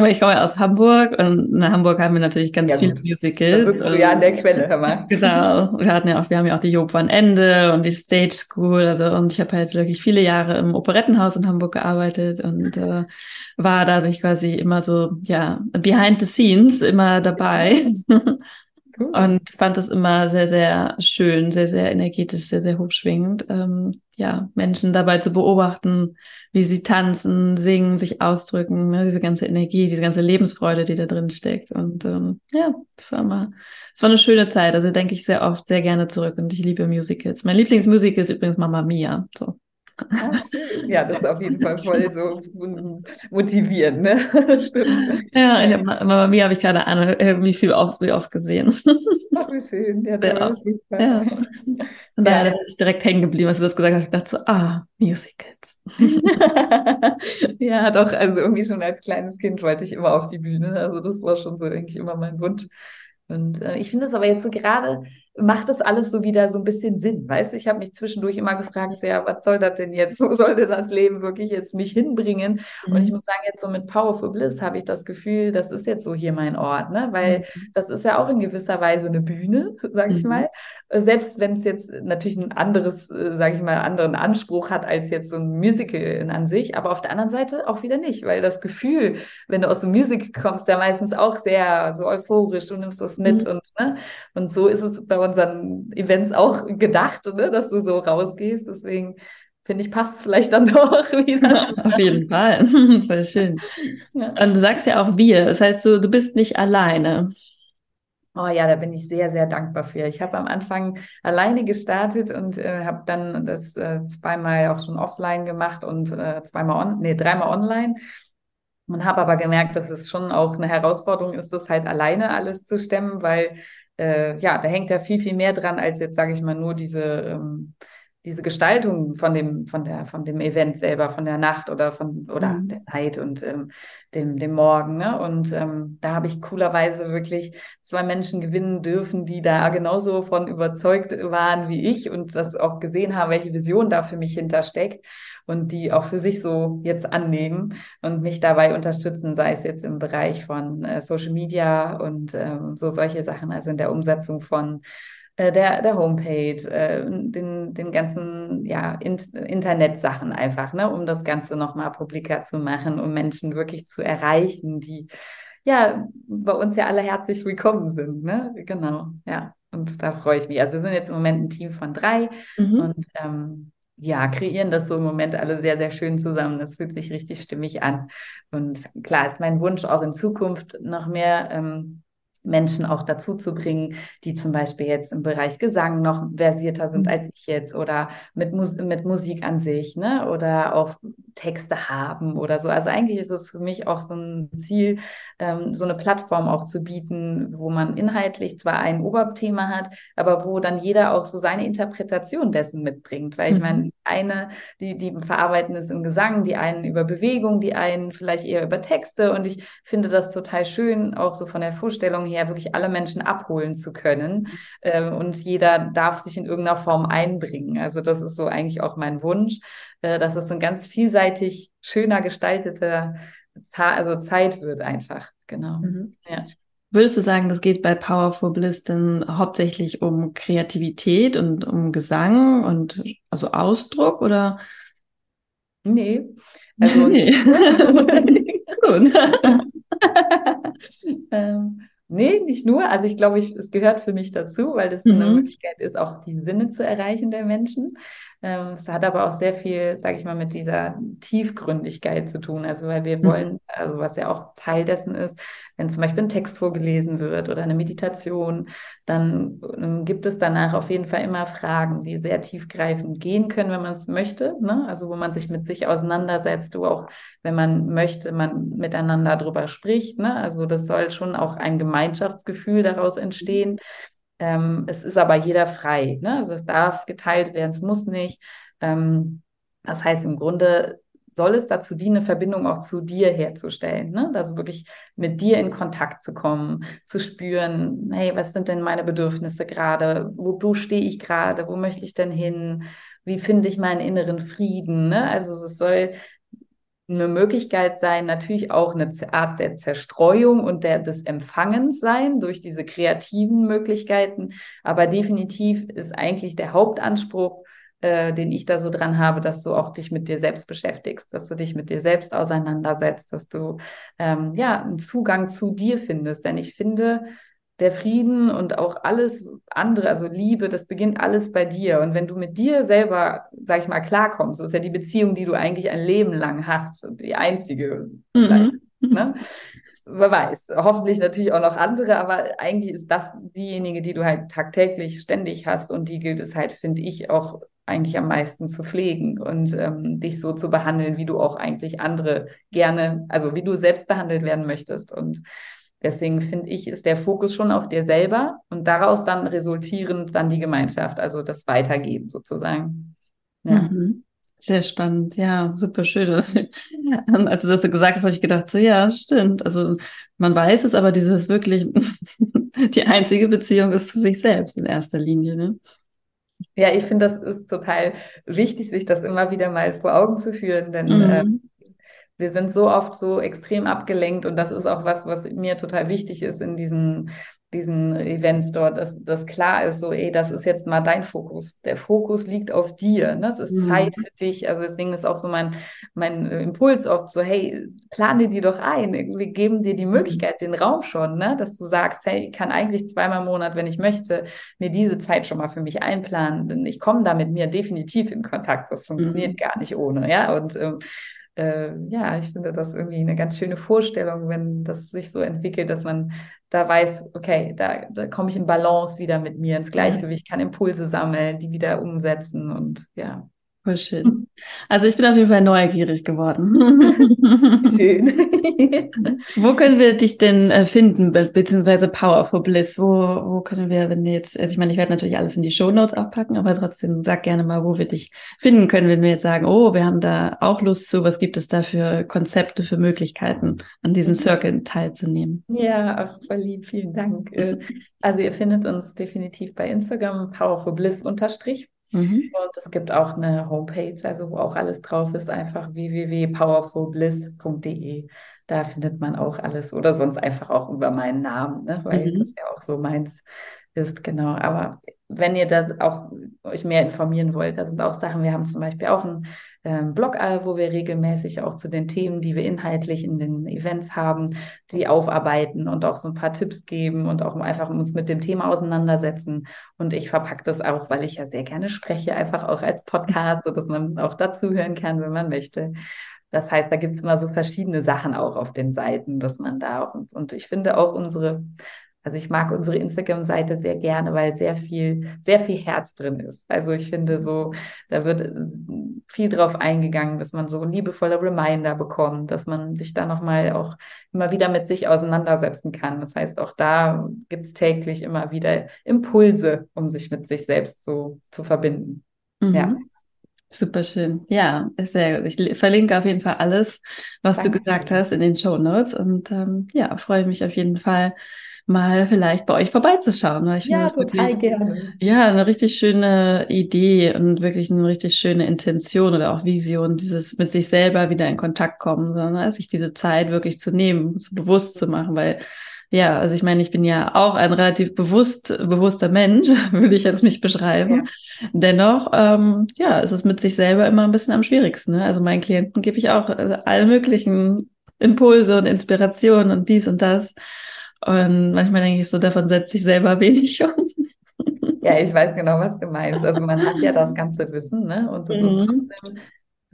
Ich komme aus Hamburg und in Hamburg haben wir natürlich ganz ja, viele Musicals. Da du ja an der Quelle, hör mal. Genau. Wir hatten ja auch, wir haben ja auch die Job van Ende und die Stage School. Also, und ich habe halt wirklich viele Jahre im Operettenhaus in Hamburg gearbeitet und äh, war dadurch quasi immer so, ja, behind the scenes immer dabei. Und fand das immer sehr, sehr schön, sehr, sehr energetisch, sehr, sehr hochschwingend. Ähm, ja, Menschen dabei zu beobachten, wie sie tanzen, singen, sich ausdrücken, ne, diese ganze Energie, diese ganze Lebensfreude, die da drin steckt. Und ähm, ja, das war mal, es war eine schöne Zeit. Also denke ich sehr oft sehr gerne zurück und ich liebe Musicals. Mein Lieblingsmusical ist übrigens Mama Mia. So. Ja, das ist auf jeden Fall voll so motivierend, ne? Stimmt. Ja, ich hab, Mama Mia habe ich keine Ahnung, wie viel oft, wie oft gesehen. Ach, wie schön. Ja, toll, ja. Und daher ja. bin ich direkt hängen geblieben, als du das gesagt hast. Ich dachte so, ah, Musicals. ja, doch, also irgendwie schon als kleines Kind wollte ich immer auf die Bühne. Also das war schon so eigentlich immer mein Wunsch. Und äh, ich finde es aber jetzt so gerade macht das alles so wieder so ein bisschen Sinn, weißt du? Ich habe mich zwischendurch immer gefragt, ja, was soll das denn jetzt? Wo sollte das Leben wirklich jetzt mich hinbringen? Mhm. Und ich muss sagen, jetzt so mit Powerful Bliss habe ich das Gefühl, das ist jetzt so hier mein Ort, ne? Weil mhm. das ist ja auch in gewisser Weise eine Bühne, sage ich mhm. mal. Selbst wenn es jetzt natürlich ein anderes, äh, sage ich mal, anderen Anspruch hat als jetzt so ein Musical an sich, aber auf der anderen Seite auch wieder nicht, weil das Gefühl, wenn du aus dem Musical kommst, ja meistens auch sehr so euphorisch, du nimmst das mit mhm. und ne? Und so ist es bei unseren Events auch gedacht, ne? dass du so rausgehst. Deswegen finde ich, passt es vielleicht dann doch wieder. Auf jeden Fall. Voll schön. Ja. Und du sagst ja auch wir. Das heißt, du, du bist nicht alleine. Oh ja, da bin ich sehr, sehr dankbar für. Ich habe am Anfang alleine gestartet und äh, habe dann das äh, zweimal auch schon offline gemacht und äh, zweimal on, nee, dreimal online. Und habe aber gemerkt, dass es schon auch eine Herausforderung ist, das halt alleine alles zu stemmen, weil äh, ja, da hängt ja viel, viel mehr dran, als jetzt, sage ich mal, nur diese, ähm, diese Gestaltung von dem, von der, von dem Event selber, von der Nacht oder von oder mhm. der Night und ähm, dem, dem Morgen. Ne? Und ähm, da habe ich coolerweise wirklich zwei Menschen gewinnen dürfen, die da genauso von überzeugt waren wie ich und das auch gesehen haben, welche Vision da für mich hintersteckt und die auch für sich so jetzt annehmen und mich dabei unterstützen, sei es jetzt im Bereich von äh, Social Media und ähm, so solche Sachen, also in der Umsetzung von äh, der, der Homepage, äh, den, den ganzen ja, in, Internetsachen einfach, ne, um das Ganze nochmal publiker zu machen, um Menschen wirklich zu erreichen, die ja bei uns ja alle herzlich willkommen sind. Ne? Genau, ja. Und da freue ich mich. Also wir sind jetzt im Moment ein Team von drei mhm. und ähm, ja, kreieren das so im Moment alle sehr, sehr schön zusammen. Das fühlt sich richtig stimmig an. Und klar ist mein Wunsch auch in Zukunft noch mehr ähm, Menschen auch dazu zu bringen, die zum Beispiel jetzt im Bereich Gesang noch versierter sind mhm. als ich jetzt oder mit, Mus mit Musik an sich, ne? Oder auch Texte haben oder so. Also eigentlich ist es für mich auch so ein Ziel, ähm, so eine Plattform auch zu bieten, wo man inhaltlich zwar ein Oberthema hat, aber wo dann jeder auch so seine Interpretation dessen mitbringt. Weil ich mhm. meine, eine, die, die verarbeiten es im Gesang, die einen über Bewegung, die einen vielleicht eher über Texte. Und ich finde das total schön, auch so von der Vorstellung her, wirklich alle Menschen abholen zu können. Ähm, und jeder darf sich in irgendeiner Form einbringen. Also das ist so eigentlich auch mein Wunsch, äh, dass es ein ganz vielseitig schöner gestalteter also Zeit wird einfach. Genau. Mhm. Ja. Würdest du sagen, das geht bei Powerful Bliss denn hauptsächlich um Kreativität und um Gesang und also Ausdruck oder? Nee. Also, nee. Gut. ähm, nee, nicht nur. Also ich glaube, ich, es gehört für mich dazu, weil das mhm. eine Möglichkeit ist, auch die Sinne zu erreichen der Menschen. Ähm, es hat aber auch sehr viel, sage ich mal, mit dieser Tiefgründigkeit zu tun. Also weil wir mhm. wollen, also was ja auch Teil dessen ist, wenn zum Beispiel ein Text vorgelesen wird oder eine Meditation, dann ähm, gibt es danach auf jeden Fall immer Fragen, die sehr tiefgreifend gehen können, wenn man es möchte. Ne? Also wo man sich mit sich auseinandersetzt, wo auch, wenn man möchte, man miteinander drüber spricht. Ne? Also das soll schon auch ein Gemeinschaftsgefühl daraus entstehen. Ähm, es ist aber jeder frei. Ne? Also es darf geteilt werden, es muss nicht. Ähm, das heißt, im Grunde soll es dazu dienen, eine Verbindung auch zu dir herzustellen. Ne? Also wirklich mit dir in Kontakt zu kommen, zu spüren, hey, was sind denn meine Bedürfnisse gerade? Wo, wo stehe ich gerade? Wo möchte ich denn hin? wie finde ich meinen inneren Frieden. Ne? Also es soll eine Möglichkeit sein, natürlich auch eine Art der Zerstreuung und der, des Empfangens sein durch diese kreativen Möglichkeiten. Aber definitiv ist eigentlich der Hauptanspruch, äh, den ich da so dran habe, dass du auch dich mit dir selbst beschäftigst, dass du dich mit dir selbst auseinandersetzt, dass du ähm, ja einen Zugang zu dir findest. Denn ich finde, der Frieden und auch alles andere, also Liebe, das beginnt alles bei dir. Und wenn du mit dir selber, sag ich mal, klarkommst, das ist ja die Beziehung, die du eigentlich ein Leben lang hast, die einzige. Mhm. Ne? Wer weiß, hoffentlich natürlich auch noch andere, aber eigentlich ist das diejenige, die du halt tagtäglich ständig hast und die gilt es halt, finde ich, auch eigentlich am meisten zu pflegen und ähm, dich so zu behandeln, wie du auch eigentlich andere gerne, also wie du selbst behandelt werden möchtest. Und Deswegen finde ich, ist der Fokus schon auf dir selber und daraus dann resultierend dann die Gemeinschaft, also das Weitergeben sozusagen. Ja. Mhm. Sehr spannend, ja, super schön. Als du das so gesagt hast, habe ich gedacht, so ja, stimmt. Also man weiß es, aber dieses wirklich die einzige Beziehung ist zu sich selbst in erster Linie. Ne? Ja, ich finde, das ist total wichtig, sich das immer wieder mal vor Augen zu führen, denn mhm. ähm, wir sind so oft so extrem abgelenkt und das ist auch was, was mir total wichtig ist in diesen, diesen Events dort, dass das klar ist, so, ey, das ist jetzt mal dein Fokus. Der Fokus liegt auf dir. Ne? Das ist mhm. Zeit für dich. Also deswegen ist auch so mein, mein Impuls oft so, hey, plane dir doch ein. Wir geben dir die mhm. Möglichkeit, den Raum schon, ne? dass du sagst, hey, ich kann eigentlich zweimal im Monat, wenn ich möchte, mir diese Zeit schon mal für mich einplanen. Denn ich komme da mit mir definitiv in Kontakt. Das funktioniert mhm. gar nicht ohne. Ja, und ähm, äh, ja, ich finde das irgendwie eine ganz schöne Vorstellung, wenn das sich so entwickelt, dass man da weiß, okay, da, da komme ich in Balance wieder mit mir ins Gleichgewicht, kann Impulse sammeln, die wieder umsetzen und ja. Voll schön. Also ich bin auf jeden Fall neugierig geworden. Schön. wo können wir dich denn äh, finden, be beziehungsweise Powerful Bliss? Wo, wo können wir, wenn wir jetzt, also ich meine, ich werde natürlich alles in die Show Notes aufpacken, aber trotzdem sag gerne mal, wo wir dich finden können, wenn wir jetzt sagen, oh, wir haben da auch Lust zu, was gibt es da für Konzepte, für Möglichkeiten, an diesen Circle teilzunehmen? Ja, auch voll lieb, vielen Dank. Äh, also ihr findet uns definitiv bei Instagram, Powerful Bliss unterstrich. Mhm. Und es gibt auch eine Homepage, also wo auch alles drauf ist, einfach www.powerfulbliss.de. Da findet man auch alles oder sonst einfach auch über meinen Namen, ne? weil mhm. das ja auch so meins ist, genau. Aber wenn ihr das auch euch mehr informieren wollt, da sind auch Sachen, wir haben zum Beispiel auch einen ähm, Blog, wo wir regelmäßig auch zu den Themen, die wir inhaltlich in den Events haben, die aufarbeiten und auch so ein paar Tipps geben und auch einfach uns mit dem Thema auseinandersetzen. Und ich verpacke das auch, weil ich ja sehr gerne spreche, einfach auch als Podcast, sodass man auch dazu hören kann, wenn man möchte. Das heißt, da gibt es immer so verschiedene Sachen auch auf den Seiten, dass man da auch, und, und ich finde auch unsere also ich mag unsere Instagram-Seite sehr gerne, weil sehr viel, sehr viel Herz drin ist. Also ich finde so, da wird äh, viel drauf eingegangen, dass man so liebevolle Reminder bekommt, dass man sich da nochmal auch immer wieder mit sich auseinandersetzen kann. Das heißt, auch da gibt es täglich immer wieder Impulse, um sich mit sich selbst so zu verbinden. Mhm. Ja. Super schön. Ja, sehr gut. Ich verlinke auf jeden Fall alles, was Danke. du gesagt hast in den Show Notes und ähm, ja, freue mich auf jeden Fall mal vielleicht bei euch vorbeizuschauen. Weil ich ja, finde das total wirklich, gerne. Ja, eine richtig schöne Idee und wirklich eine richtig schöne Intention oder auch Vision, dieses mit sich selber wieder in Kontakt kommen, sondern sich diese Zeit wirklich zu nehmen, so bewusst zu machen, weil ja, also ich meine, ich bin ja auch ein relativ bewusst, bewusster Mensch, würde ich jetzt nicht beschreiben. Ja. Dennoch, ähm, ja, es ist mit sich selber immer ein bisschen am schwierigsten. Ne? Also meinen Klienten gebe ich auch also alle möglichen Impulse und Inspirationen und dies und das. Und manchmal denke ich so, davon setzt sich selber wenig um. Ja, ich weiß genau, was du meinst. Also man hat ja das ganze Wissen, ne? Und das mhm. ist trotzdem,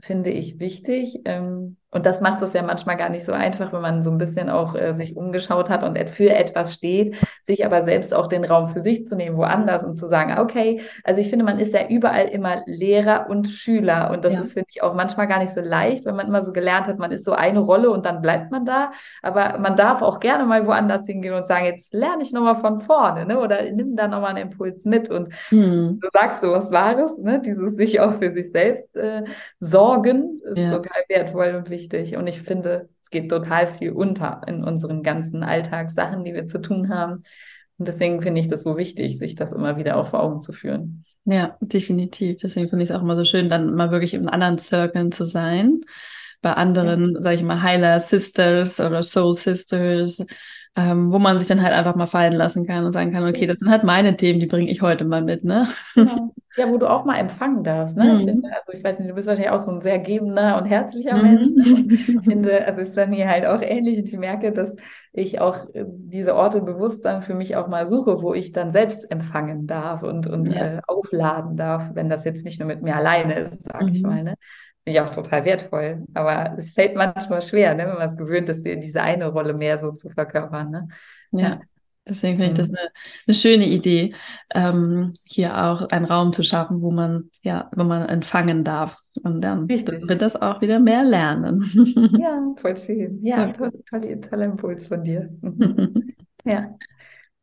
finde ich, wichtig. Ähm, und das macht es ja manchmal gar nicht so einfach, wenn man so ein bisschen auch äh, sich umgeschaut hat und für etwas steht, sich aber selbst auch den Raum für sich zu nehmen, woanders und zu sagen, okay, also ich finde, man ist ja überall immer Lehrer und Schüler und das ja. ist, finde ich, auch manchmal gar nicht so leicht, wenn man immer so gelernt hat, man ist so eine Rolle und dann bleibt man da, aber man darf auch gerne mal woanders hingehen und sagen, jetzt lerne ich nochmal von vorne, ne? oder nimm da nochmal einen Impuls mit und hm. du sagst so was Wahres, ne? dieses sich auch für sich selbst äh, sorgen ist ja. total wertvoll und wichtig wichtig. Und ich finde, es geht total viel unter in unseren ganzen Alltagssachen, die wir zu tun haben. Und deswegen finde ich das so wichtig, sich das immer wieder auch vor Augen zu führen. Ja, definitiv. Deswegen finde ich es auch immer so schön, dann mal wirklich in anderen Zirkeln zu sein. Bei anderen, ja. sage ich mal, Heiler Sisters oder Soul Sisters, ähm, wo man sich dann halt einfach mal fallen lassen kann und sagen kann, okay, das sind halt meine Themen, die bringe ich heute mal mit, ne? Genau. Ja, wo du auch mal empfangen darfst, ne? Mhm. Ich finde, also ich weiß nicht, du bist wahrscheinlich auch so ein sehr gebender und herzlicher mhm. Mensch. Ne? Ich finde, also es ist bei mir halt auch ähnlich und ich merke, dass ich auch äh, diese Orte bewusst dann für mich auch mal suche, wo ich dann selbst empfangen darf und, und ja. äh, aufladen darf, wenn das jetzt nicht nur mit mir alleine ist, sage mhm. ich mal, ne? Ich auch total wertvoll. Aber es fällt manchmal schwer, ne, wenn man es gewöhnt ist, diese eine Rolle mehr so zu verkörpern. Ne? Ja. Deswegen finde ich das mhm. eine, eine schöne Idee, ähm, hier auch einen Raum zu schaffen, wo man, ja, wo man empfangen darf. Und dann, dann wird das auch wieder mehr lernen. Ja, voll schön. Ja, toll, toll, toller Impuls von dir. ja.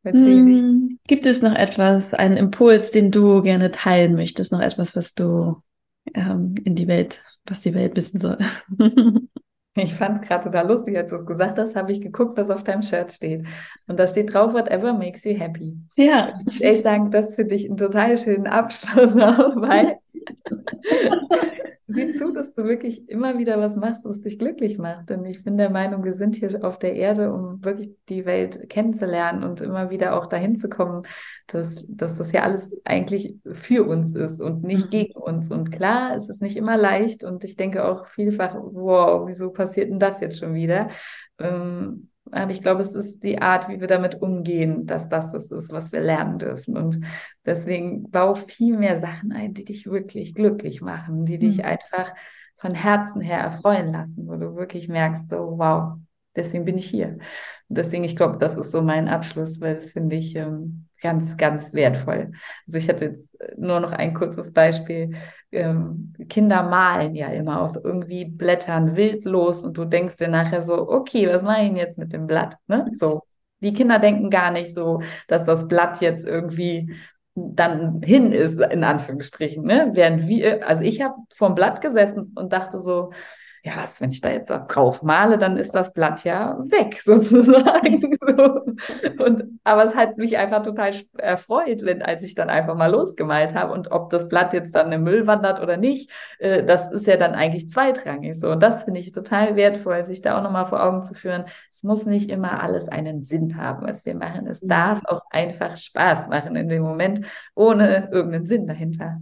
Hm, gibt es noch etwas, einen Impuls, den du gerne teilen möchtest? Noch etwas, was du ähm, in die Welt, was die Welt wissen soll. Ich fand es gerade total lustig, als du es gesagt hast, habe ich geguckt, was auf deinem Shirt steht. Und da steht drauf, whatever makes you happy. Ja. Ich echt sagen, das finde ich einen total schönen Abschluss auch, weil sieh zu, dass du wirklich immer wieder was machst, was dich glücklich macht. Denn ich bin der Meinung, wir sind hier auf der Erde, um wirklich die Welt kennenzulernen und immer wieder auch dahin zu kommen, dass, dass das ja alles eigentlich für uns ist und nicht mhm. gegen uns. Und klar, es ist nicht immer leicht und ich denke auch vielfach, wow, wieso passiert denn das jetzt schon wieder? Ähm, aber ich glaube, es ist die Art, wie wir damit umgehen, dass das das ist, was wir lernen dürfen. Und deswegen bau viel mehr Sachen ein, die dich wirklich glücklich machen, die dich mhm. einfach von Herzen her erfreuen lassen, wo du wirklich merkst, so, wow, deswegen bin ich hier. Deswegen, ich glaube, das ist so mein Abschluss, weil das finde ich ähm, ganz, ganz wertvoll. Also ich hatte jetzt nur noch ein kurzes Beispiel. Ähm, Kinder malen ja immer auf irgendwie Blättern wildlos und du denkst dir nachher so, okay, was mache ich denn jetzt mit dem Blatt? Ne? So. Die Kinder denken gar nicht so, dass das Blatt jetzt irgendwie dann hin ist, in Anführungsstrichen. Ne? Während wir, also ich habe vom Blatt gesessen und dachte so, ja, was, wenn ich da jetzt drauf male, dann ist das Blatt ja weg, sozusagen. und, aber es hat mich einfach total erfreut, wenn, als ich dann einfach mal losgemalt habe. Und ob das Blatt jetzt dann im Müll wandert oder nicht, äh, das ist ja dann eigentlich zweitrangig. So. Und das finde ich total wertvoll, sich da auch nochmal vor Augen zu führen. Es muss nicht immer alles einen Sinn haben, was wir machen. Es darf auch einfach Spaß machen in dem Moment, ohne irgendeinen Sinn dahinter.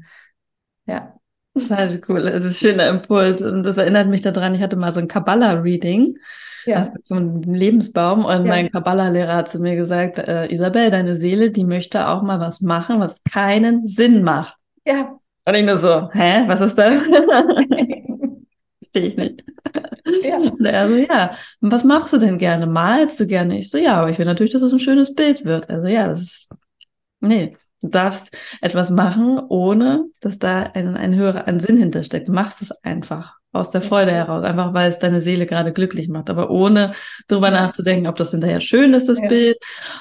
Ja. Total cool. Also schöner Impuls. Und das erinnert mich daran, ich hatte mal so ein Kabbalah-Reading. Ja. Also so ein Lebensbaum. Und ja. mein Kabbalah-Lehrer hat zu mir gesagt, äh, Isabel, deine Seele, die möchte auch mal was machen, was keinen Sinn macht. Ja. Und ich nur so, hä, was ist das? Verstehe ich nicht. Ja. Und er so, ja, und was machst du denn gerne? Malst du gerne? Ich so, ja, aber ich will natürlich, dass es ein schönes Bild wird. Also ja, das ist, nee, Du darfst etwas machen, ohne dass da ein, ein höherer ein Sinn hintersteckt. Du machst es einfach aus der Freude heraus, einfach weil es deine Seele gerade glücklich macht, aber ohne darüber ja. nachzudenken, ob das hinterher schön ist, das ja. Bild,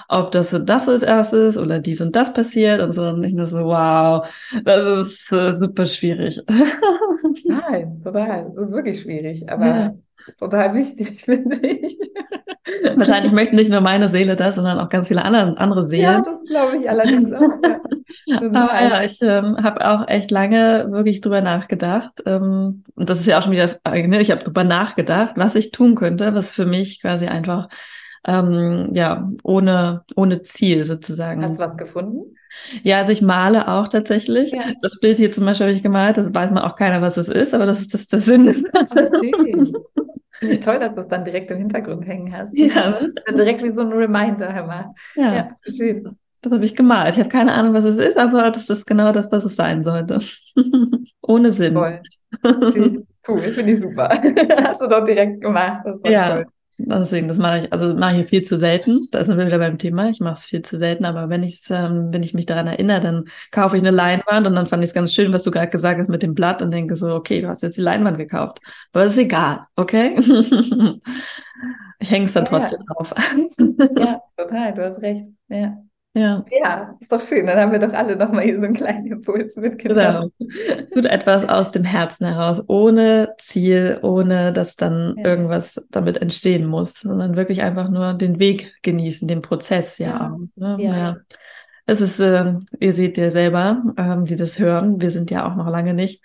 ob das und das als erstes oder dies und das passiert und so und nicht nur so, wow, das ist äh, super schwierig. Nein, total, das ist wirklich schwierig, aber ja. Total wichtig, finde ich. Wahrscheinlich möchten nicht nur meine Seele das, sondern auch ganz viele andere, andere Seelen. Ja, das glaube ich allerdings auch. Aber ja, ich ähm, habe auch echt lange wirklich drüber nachgedacht. Ähm, und das ist ja auch schon wieder, ne, ich habe drüber nachgedacht, was ich tun könnte, was für mich quasi einfach ähm, ja ohne ohne Ziel sozusagen. Hast du was gefunden? Ja, also ich male auch tatsächlich. Ja. Das Bild hier zum Beispiel habe ich gemalt, das weiß man auch keiner, was es ist, aber das ist das der Sinn. Ist. Finde ich toll, dass du es dann direkt im Hintergrund hängen hast. Ja. Direkt wie so ein Reminder immer. Ja, ja schön. Das habe ich gemalt. Ich habe keine Ahnung, was es ist, aber das ist genau das, was es sein sollte. Ohne Sinn. Toll. Schön. Cool, finde ich super. Hast du doch direkt gemacht. ja. Toll. Deswegen, das mache ich, also mache ich viel zu selten. Da sind wir wieder beim Thema. Ich mache es viel zu selten, aber wenn ich ähm, wenn ich mich daran erinnere, dann kaufe ich eine Leinwand und dann fand ich es ganz schön, was du gerade gesagt hast mit dem Blatt und denke so, okay, du hast jetzt die Leinwand gekauft. Aber das ist egal, okay? ich hänge es dann ja, trotzdem ja. auf. ja, total, du hast recht. Ja. Ja. Ja, ist doch schön. Dann haben wir doch alle nochmal hier so einen kleinen Impuls mitgenommen. Genau. Tut etwas aus dem Herzen heraus, ohne Ziel, ohne dass dann ja. irgendwas damit entstehen muss, sondern wirklich einfach nur den Weg genießen, den Prozess ja. Ja. Ne? ja. Es ist, äh, ihr seht ja selber, ähm, die das hören, wir sind ja auch noch lange nicht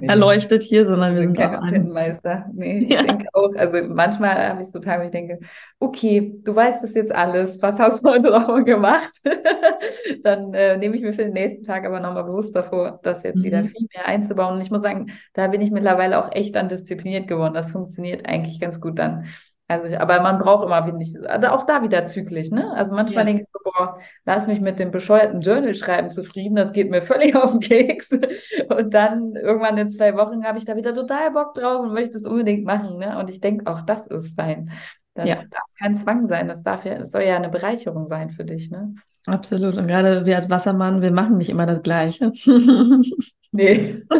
nee. erleuchtet hier, sondern wir, wir sind, sind keine Zintenmeister. Nee, ja. ich denke auch, also manchmal habe ich so Tage, wo ich denke, okay, du weißt das jetzt alles, was hast du heute Woche gemacht? Dann äh, nehme ich mir für den nächsten Tag aber nochmal bewusst davor, das jetzt mhm. wieder viel mehr einzubauen. Und ich muss sagen, da bin ich mittlerweile auch echt dann diszipliniert geworden. Das funktioniert eigentlich ganz gut dann. Also, aber man braucht immer, ich, also auch da wieder zyklisch, ne? Also manchmal ja. denke ich so, boah, lass mich mit dem bescheuerten Journal schreiben zufrieden, das geht mir völlig auf den Keks. Und dann irgendwann in zwei Wochen habe ich da wieder total Bock drauf und möchte es unbedingt machen, ne? Und ich denke, auch das ist fein. Das ja. darf kein Zwang sein, das darf ja, das soll ja eine Bereicherung sein für dich, ne? Absolut. Und gerade wir als Wassermann, wir machen nicht immer das Gleiche. Nee.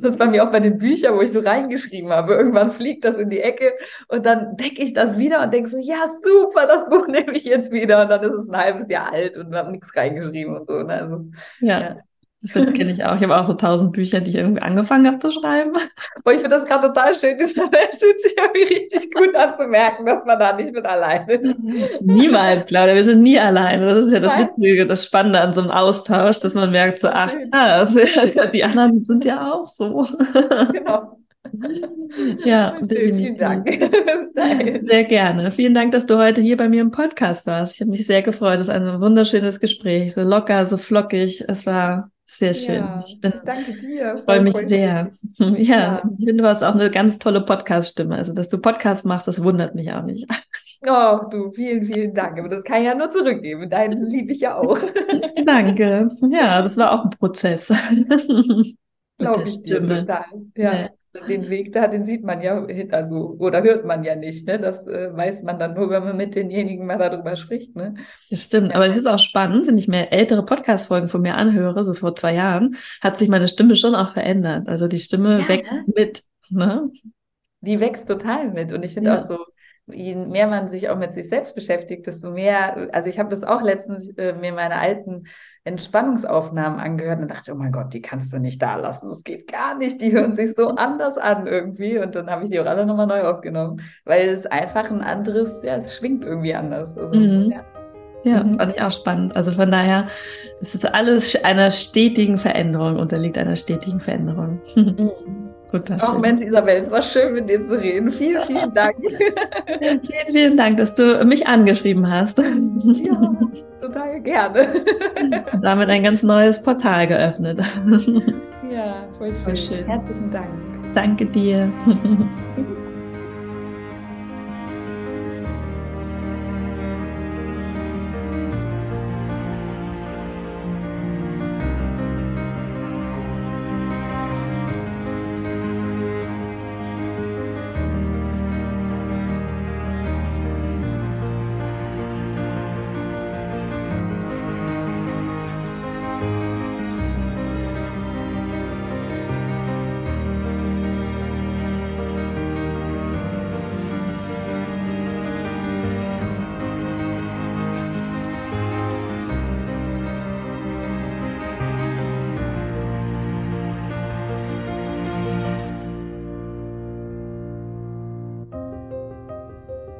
Das ist bei mir auch bei den Büchern, wo ich so reingeschrieben habe. Irgendwann fliegt das in die Ecke und dann decke ich das wieder und denke so, ja, super, das Buch nehme ich jetzt wieder. Und dann ist es ein halbes Jahr alt und habe nichts reingeschrieben und so. Ne? Also, ja. ja. Das kenne ich auch. Ich habe auch so tausend Bücher, die ich irgendwie angefangen habe zu schreiben. Aber ich finde das gerade total schön. Es fühlt sich irgendwie richtig gut an zu merken, dass man da nicht mit alleine ist. Niemals, Claudia. Wir sind nie alleine. Das ist ja das Witzige, das Spannende an so einem Austausch, dass man merkt, so, ach, ja, die anderen sind ja auch so. Genau. Ja, vielen Dank. Sehr gerne. Vielen Dank, dass du heute hier bei mir im Podcast warst. Ich habe mich sehr gefreut. Es ist ein wunderschönes Gespräch, so locker, so flockig. Es war sehr schön. Ja, ich bin, danke dir. Freue mich sehr. Ja, ja, ich finde, du hast auch eine ganz tolle Podcast-Stimme. Also, dass du Podcast machst, das wundert mich auch nicht. Oh, du, vielen, vielen Dank. Aber das kann ich ja nur zurückgeben. Deinen liebe ich ja auch. Danke. Ja, das war auch ein Prozess. Glaube ich dir total. Ja. ja den Weg da, den sieht man ja, also, oder hört man ja nicht, ne? Das äh, weiß man dann nur, wenn man mit denjenigen mal darüber spricht, ne? Das stimmt, aber es ist auch spannend, wenn ich mir ältere Podcast-Folgen von mir anhöre, so vor zwei Jahren, hat sich meine Stimme schon auch verändert. Also die Stimme ja, wächst ne? mit, ne? Die wächst total mit. Und ich finde ja. auch so, je mehr man sich auch mit sich selbst beschäftigt, desto mehr, also ich habe das auch letztens äh, mir meine alten Entspannungsaufnahmen angehört und dachte, oh mein Gott, die kannst du nicht da lassen. Das geht gar nicht. Die hören sich so anders an irgendwie. Und dann habe ich die auch alle nochmal neu aufgenommen, weil es einfach ein anderes, ja, es schwingt irgendwie anders. Also, mhm. ja. Ja, mhm. fand ich auch spannend. Also von daher es ist alles einer stetigen Veränderung, unterliegt einer stetigen Veränderung. Mhm. Wunderschön. Auch Mensch, Isabel, es war schön, mit dir zu reden. Vielen, vielen Dank. vielen, vielen Dank, dass du mich angeschrieben hast. Ja, total gerne. Und damit ein ganz neues Portal geöffnet. Ja, voll schön. Voll schön. Herzlichen Dank. Danke dir.